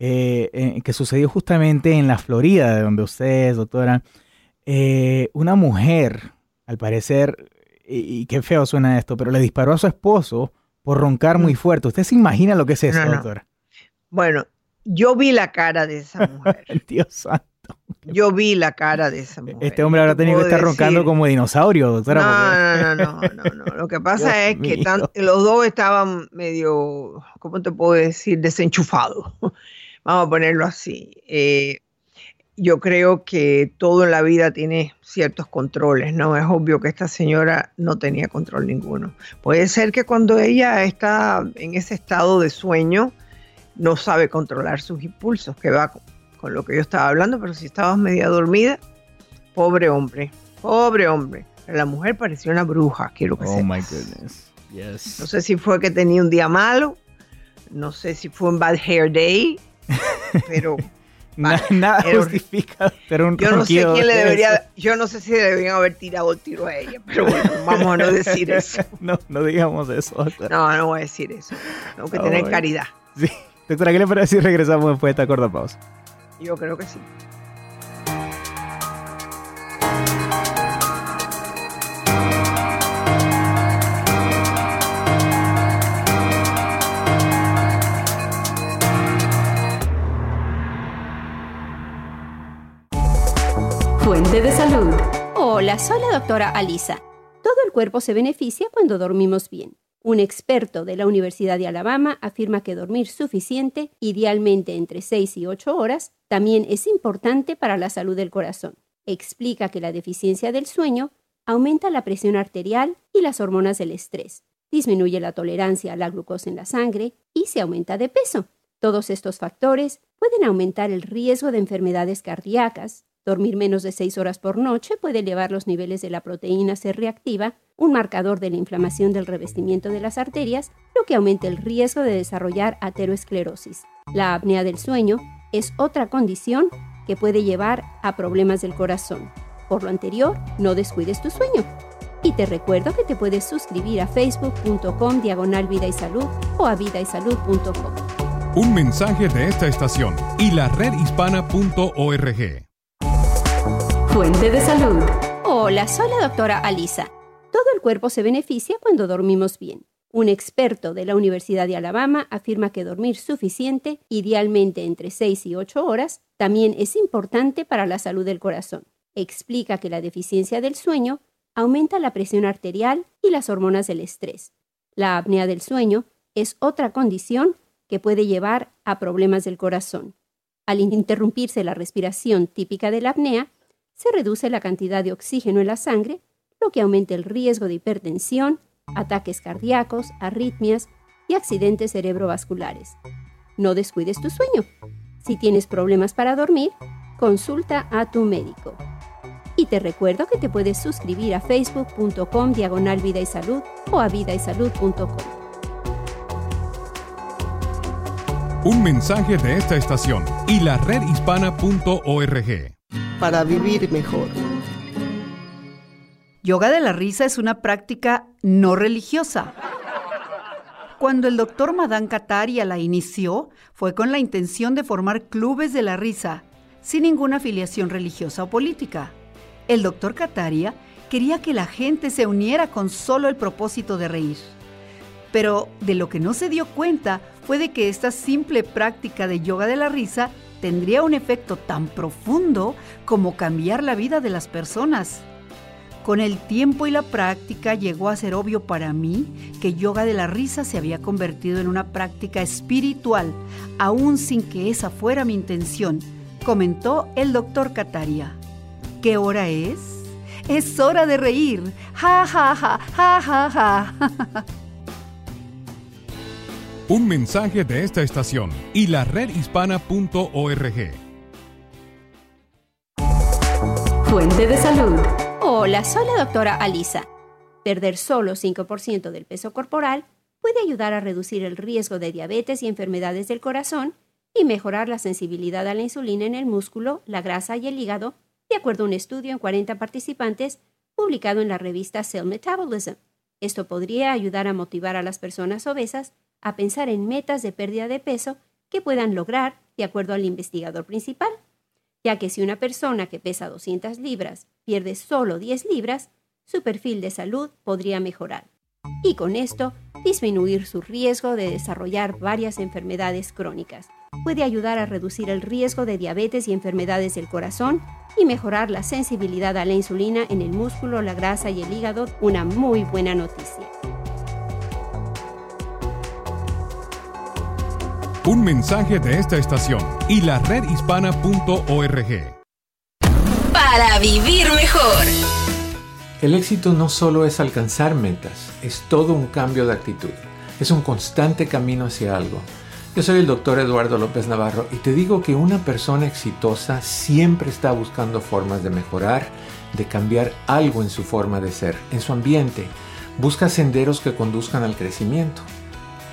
eh, que sucedió justamente en la Florida, de donde usted es, doctora, una mujer, al parecer, y, qué feo suena esto, pero le disparó a su esposo por roncar muy mm. fuerte. ¿Usted se imagina lo que es eso, doctora? Bueno, yo vi la cara de esa mujer. Dios santo. Yo vi la cara de esa mujer. Este hombre habrá tenido que estar roncando como dinosaurio, doctora. No, no, no, no, no, Lo que pasa es que los dos estaban medio, ¿cómo te puedo decir? Desenchufados. Vamos a ponerlo así. Eh, yo creo que todo en la vida tiene ciertos controles, ¿no? Es obvio que esta señora no tenía control ninguno. Puede ser que cuando ella está en ese estado de sueño, no sabe controlar sus impulsos, que va con lo que yo estaba hablando, pero si estabas media dormida, pobre hombre, pobre hombre. la mujer parecía una bruja, quiero que Oh my goodness. Yes. No sé si fue que tenía un día malo, no sé si fue un bad hair day, pero nada justifica, pero un yo no sé quién le debería, yo no sé si le deberían haber tirado el tiro a ella, pero bueno, vamos a no decir eso. no, no digamos eso. No, no voy a decir eso. Tengo que tener caridad. Sí. Doctora, ¿qué le parece si regresamos después de esta corta pausa? Yo creo que sí. Fuente de salud. Hola, soy la doctora Alisa. Todo el cuerpo se beneficia cuando dormimos bien. Un experto de la Universidad de Alabama afirma que dormir suficiente, idealmente entre 6 y 8 horas, también es importante para la salud del corazón. Explica que la deficiencia del sueño aumenta la presión arterial y las hormonas del estrés, disminuye la tolerancia a la glucosa en la sangre y se aumenta de peso. Todos estos factores pueden aumentar el riesgo de enfermedades cardíacas. Dormir menos de 6 horas por noche puede elevar los niveles de la proteína C reactiva, un marcador de la inflamación del revestimiento de las arterias, lo que aumenta el riesgo de desarrollar ateroesclerosis. La apnea del sueño es otra condición que puede llevar a problemas del corazón. Por lo anterior, no descuides tu sueño. Y te recuerdo que te puedes suscribir a facebook.com diagonal vida y salud o a vidaysalud.com. Un mensaje de esta estación y la redhispana.org. Fuente de salud. Hola, soy la doctora Alisa. Todo el cuerpo se beneficia cuando dormimos bien. Un experto de la Universidad de Alabama afirma que dormir suficiente, idealmente entre 6 y 8 horas, también es importante para la salud del corazón. Explica que la deficiencia del sueño aumenta la presión arterial y las hormonas del estrés. La apnea del sueño es otra condición que puede llevar a problemas del corazón. Al interrumpirse la respiración típica de la apnea, se reduce la cantidad de oxígeno en la sangre, lo que aumenta el riesgo de hipertensión, ataques cardíacos, arritmias y accidentes cerebrovasculares. No descuides tu sueño. Si tienes problemas para dormir, consulta a tu médico. Y te recuerdo que te puedes suscribir a facebook.com diagonal vida y salud o a vidaysalud.com. Un mensaje de esta estación y la redhispana.org. Para vivir mejor. Yoga de la risa es una práctica no religiosa. Cuando el doctor Madan Kataria la inició, fue con la intención de formar clubes de la risa, sin ninguna afiliación religiosa o política. El doctor Kataria quería que la gente se uniera con solo el propósito de reír. Pero de lo que no se dio cuenta fue de que esta simple práctica de yoga de la risa tendría un efecto tan profundo como cambiar la vida de las personas. Con el tiempo y la práctica llegó a ser obvio para mí que yoga de la risa se había convertido en una práctica espiritual, aún sin que esa fuera mi intención, comentó el doctor Kataria. ¿Qué hora es? Es hora de reír. Ja, ja, ja, ja, ja, ja. Un mensaje de esta estación y la redhispana.org. Fuente de salud. Hola, soy la doctora Alisa. Perder solo 5% del peso corporal puede ayudar a reducir el riesgo de diabetes y enfermedades del corazón y mejorar la sensibilidad a la insulina en el músculo, la grasa y el hígado, de acuerdo a un estudio en 40 participantes publicado en la revista Cell Metabolism. Esto podría ayudar a motivar a las personas obesas a pensar en metas de pérdida de peso que puedan lograr de acuerdo al investigador principal, ya que si una persona que pesa 200 libras pierde solo 10 libras, su perfil de salud podría mejorar y con esto disminuir su riesgo de desarrollar varias enfermedades crónicas. Puede ayudar a reducir el riesgo de diabetes y enfermedades del corazón y mejorar la sensibilidad a la insulina en el músculo, la grasa y el hígado, una muy buena noticia. Un mensaje de esta estación y la redhispana.org. Para vivir mejor. El éxito no solo es alcanzar metas, es todo un cambio de actitud. Es un constante camino hacia algo. Yo soy el doctor Eduardo López Navarro y te digo que una persona exitosa siempre está buscando formas de mejorar, de cambiar algo en su forma de ser, en su ambiente. Busca senderos que conduzcan al crecimiento.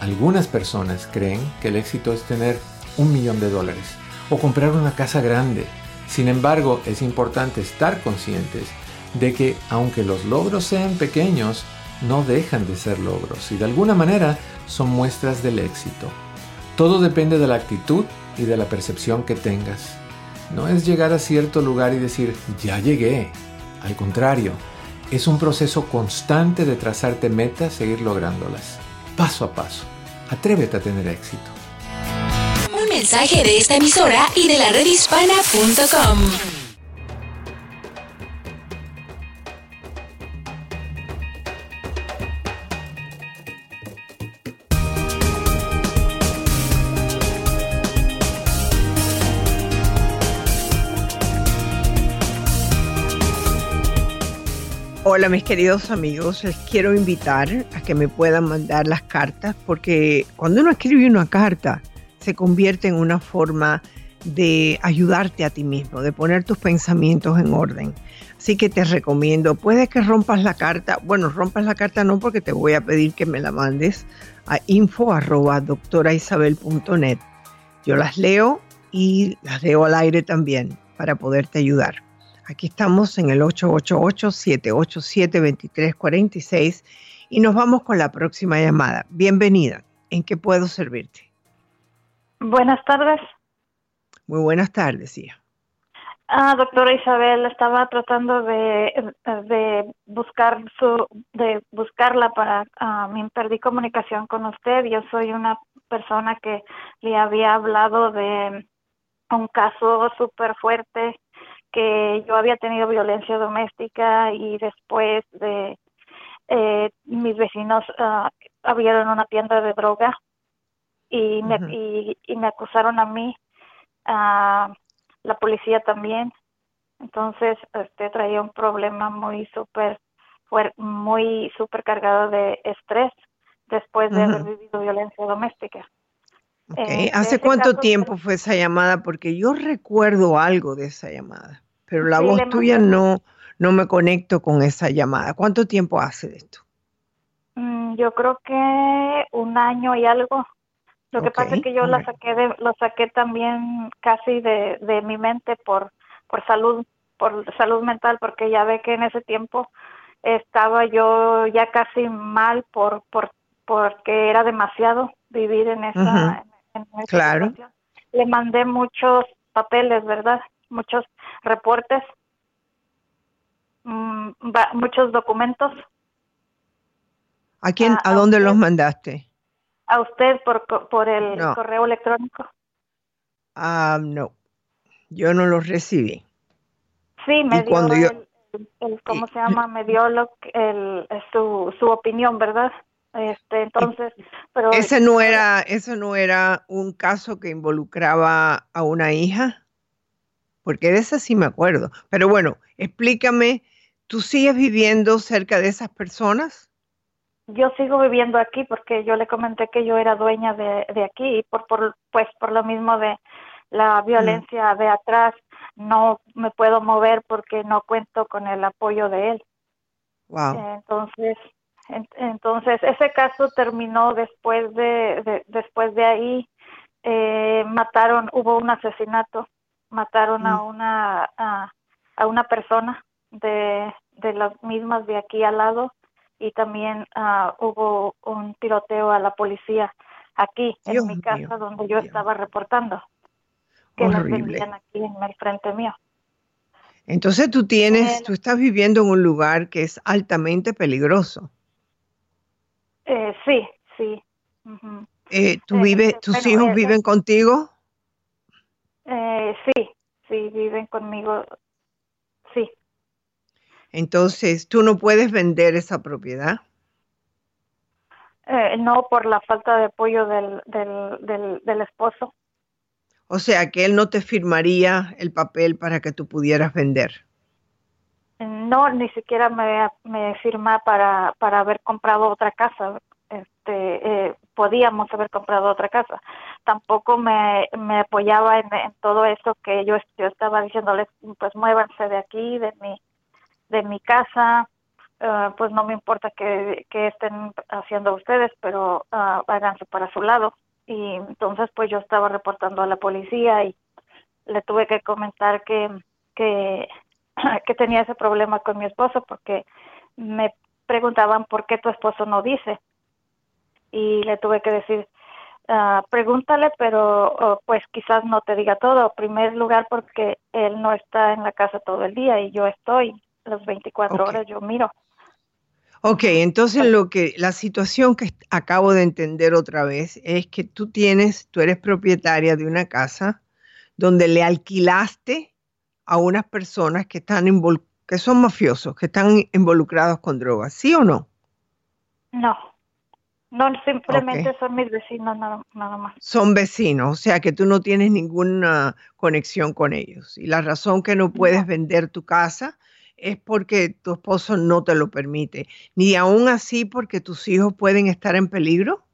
Algunas personas creen que el éxito es tener un millón de dólares o comprar una casa grande. Sin embargo, es importante estar conscientes de que aunque los logros sean pequeños, no dejan de ser logros y de alguna manera son muestras del éxito. Todo depende de la actitud y de la percepción que tengas. No es llegar a cierto lugar y decir, ya llegué. Al contrario, es un proceso constante de trazarte metas, seguir lográndolas, paso a paso. Atrévete a tener éxito. Un mensaje de esta emisora y de la redhispana.com. Hola mis queridos amigos, les quiero invitar a que me puedan mandar las cartas porque cuando uno escribe una carta se convierte en una forma de ayudarte a ti mismo, de poner tus pensamientos en orden. Así que te recomiendo, puede que rompas la carta, bueno, rompas la carta no porque te voy a pedir que me la mandes a info arroba. Yo las leo y las leo al aire también para poderte ayudar. Aquí estamos en el 888-787-2346 y nos vamos con la próxima llamada. Bienvenida. ¿En qué puedo servirte? Buenas tardes. Muy buenas tardes, hija. Ah, doctora Isabel, estaba tratando de, de buscar su, de buscarla para, uh, me perdí comunicación con usted. Yo soy una persona que le había hablado de un caso súper fuerte que yo había tenido violencia doméstica y después de eh, mis vecinos uh, abrieron una tienda de droga y me, y, me acusaron a mí, a la policía también. Entonces, este traía un problema muy súper muy súper cargado de estrés después de haber vivido violencia doméstica. Okay. ¿Hace cuánto tiempo fue esa llamada? Porque yo recuerdo algo de esa llamada pero la voz tuya no, no me conecto con esa llamada. ¿Cuánto tiempo hace de esto? Mm, yo creo que un año y algo. Lo que pasa es que yo la saqué de, lo saqué también casi de, de mi mente por, por salud, por salud mental, porque ya ve que en ese tiempo estaba yo ya casi mal por, por porque era demasiado vivir en esa, claro. Situación. Le mandé muchos papeles, ¿verdad? muchos reportes, mm, muchos documentos. ¿A quién, a, dónde los mandaste? A usted por, por el correo electrónico. Ah, no, yo no los recibí. Sí, me dio el, ¿cómo se llama? Me dio lo, el, su, su opinión, ¿verdad? Este, entonces, pero ese no era, eso no era un caso que involucraba a una hija porque de esa sí me acuerdo. Pero bueno, explícame, ¿tú sigues viviendo cerca de esas personas? Yo sigo viviendo aquí porque yo le comenté que yo era dueña de, de aquí y por, por, pues por lo mismo de la violencia de atrás no me puedo mover porque no cuento con el apoyo de él. Wow. Entonces, entonces ese caso terminó después de, después de ahí eh, mataron, hubo un asesinato mataron a mm. una a, una persona de, de las mismas de aquí al lado y también uh, hubo un tiroteo a la policía aquí en mi casa donde yo estaba reportando que las vendían aquí en el frente mío. Entonces tú tienes, tú estás viviendo en un lugar que es altamente peligroso. Eh, sí, sí. eh, ¿Tú eh, vives, tus hijos eh, viven contigo? Eh, sí, sí, viven conmigo, sí. Entonces, ¿tú no puedes vender esa propiedad? Eh, no, por la falta de apoyo del, del, del, del, esposo. O sea, que él no te firmaría el papel para que tú pudieras vender. No, ni siquiera me, me firma para, para haber comprado otra casa. Este, eh, podíamos haber comprado otra casa. Tampoco me, me apoyaba en, todo eso que yo, yo estaba diciéndoles, pues muévanse de aquí, de mi, de mi casa, eh, pues no me importa que estén haciendo ustedes, pero uh, háganse para su lado. Y entonces pues yo estaba reportando a la policía y le tuve que comentar que, que, que tenía ese problema con mi esposo porque me preguntaban por qué tu esposo no dice y le tuve que decir, uh, pregúntale, pero oh, pues quizás no te diga todo. En primer lugar, porque él no está en la casa todo el día y yo estoy las 24 horas, yo miro. Ok, entonces lo que la situación que acabo de entender otra vez es que tú tienes, tú eres propietaria de una casa donde le alquilaste a unas personas que están que son mafiosos, que están involucrados con drogas, ¿sí o no? No. No, simplemente son mis vecinos nada, más. Son vecinos, o sea que tú no tienes ninguna conexión con ellos. Y la razón que no puedes vender tu casa es porque tu esposo no te lo permite, ni aún así porque tus hijos pueden estar en peligro.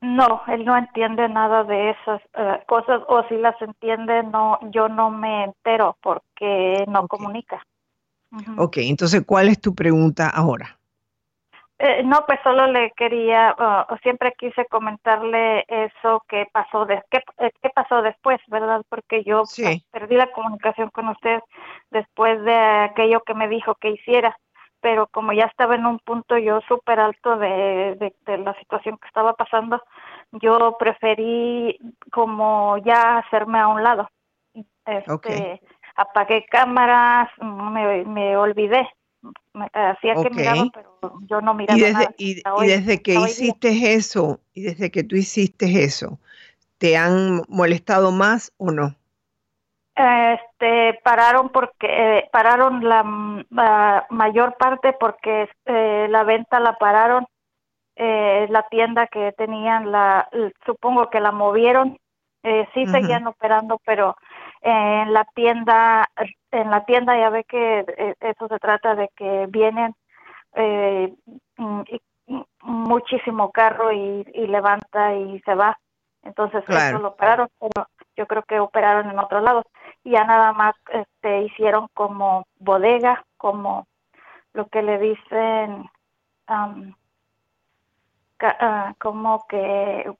No, él no entiende nada de esas eh, cosas o si las entiende, no, yo no me entero porque no comunica. Ok, entonces, ¿cuál es tu pregunta ahora? Eh, no, pues solo le quería, uh, siempre quise comentarle eso que pasó, de, qué, eh, qué pasó después, ¿verdad? Porque yo pues, perdí la comunicación con usted después de aquello que me dijo que hiciera pero como ya estaba en un punto yo súper alto de, de, la situación que estaba pasando, yo preferí como ya hacerme a un lado. Este, Apagué cámaras, me, me olvidé. Hacía que miraba, pero yo no miraba y desde, nada. Y, y desde que hiciste eso, y desde que tú hiciste eso, ¿te han molestado más o no? Este, pararon porque eh, pararon la, mayor parte porque eh, la venta la pararon eh, la tienda que tenían la supongo que la movieron eh, sí seguían operando pero en la tienda en la tienda ya ve que eso se trata de que vienen mm, muchísimo carro y, y levanta y se va. Entonces eso lo pararon pero yo creo que operaron en otros lados y ya nada más este hicieron como bodega como lo que le dicen ah, como que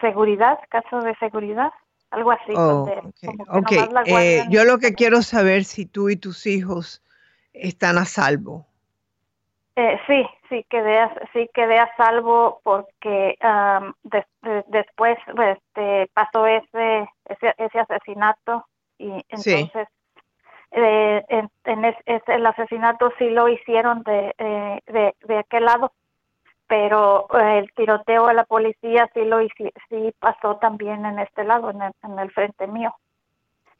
seguridad caso de seguridad algo así oh, okay. Eh, yo lo que quiero saber si tú y tus hijos están a salvo. Eh, sí, sí quedé, a, sí quedé a salvo porque después este, pasó ese, ese, asesinato y entonces eh, en, el asesinato sí lo hicieron de, eh, de, de, aquel lado, pero el tiroteo a la policía sí lo sí pasó también en este lado, en el, en el frente mío.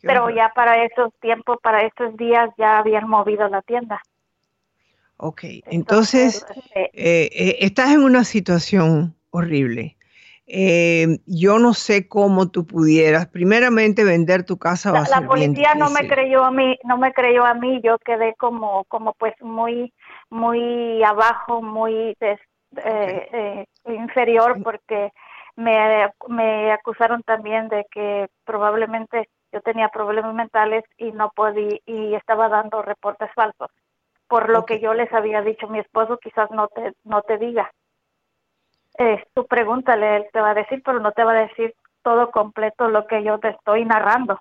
pero ya para esos tiempos, para esos días ya habían movido la tienda. Ok, entonces, eh, eh, estás en una situación horrible. Eh, yo no sé cómo tú pudieras, primeramente vender tu casa. Va la, la policía no me creyó a mí, no me creyó a mí. Yo quedé como, como pues muy, muy abajo, muy inferior porque me, me acusaron también de que probablemente yo tenía problemas mentales y no podía y estaba dando reportes falsos por lo que yo les había dicho mi esposo quizás no te no te diga eh, tú pregúntale él te va a decir pero no te va a decir todo completo lo que yo te estoy narrando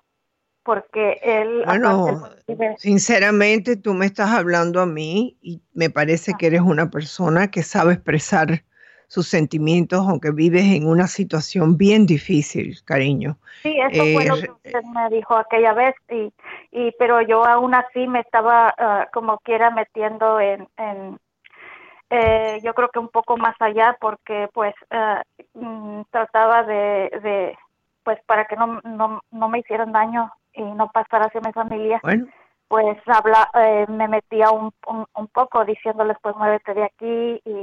porque él bueno sinceramente tú me estás hablando a mí y me parece que eres una persona que sabe expresar sus sentimientos, aunque vives en una situación bien difícil, cariño. Sí, eso fue lo eh, que usted me dijo aquella vez, y, y pero yo aún así me estaba ah, como quiera metiendo en, en eh, yo creo que un poco más allá, porque pues ah, mm, trataba de, de, pues para que no, no, no me hicieran daño y no pasara hacia mi familia. Pues habla, eh, me metía un, un, un poco diciéndoles pues muévete de aquí y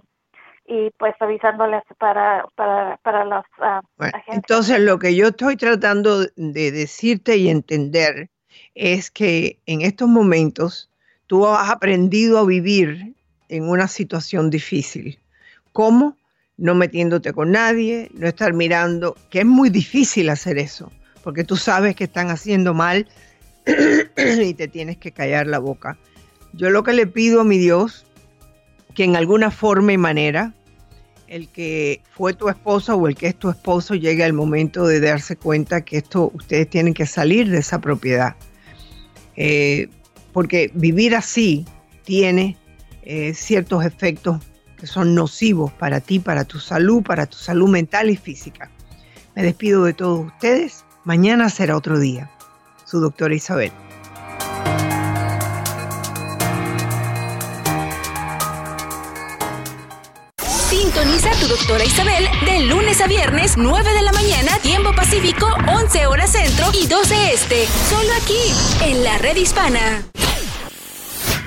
y pues avisándoles para, para, para los uh, Entonces lo que yo estoy tratando de decirte y entender es que en estos momentos tú has aprendido a vivir en una situación difícil. ¿Cómo? No metiéndote con nadie, no estar mirando, que es muy difícil hacer eso, porque tú sabes que están haciendo mal y te tienes que callar la boca. Yo lo que le pido a mi Dios, que en alguna forma y manera el que fue tu esposo o el que es tu esposo llegue al momento de darse cuenta que esto ustedes tienen que salir de esa propiedad. Eh, porque vivir así tiene eh, ciertos efectos que son nocivos para ti, para tu salud, para tu salud mental y física. Me despido de todos ustedes. Mañana será otro día. Su doctora Isabel. Sintoniza tu doctora Isabel de lunes a viernes, 9 de la mañana, tiempo pacífico, 11 horas centro y 12 este. Solo aquí, en la red hispana.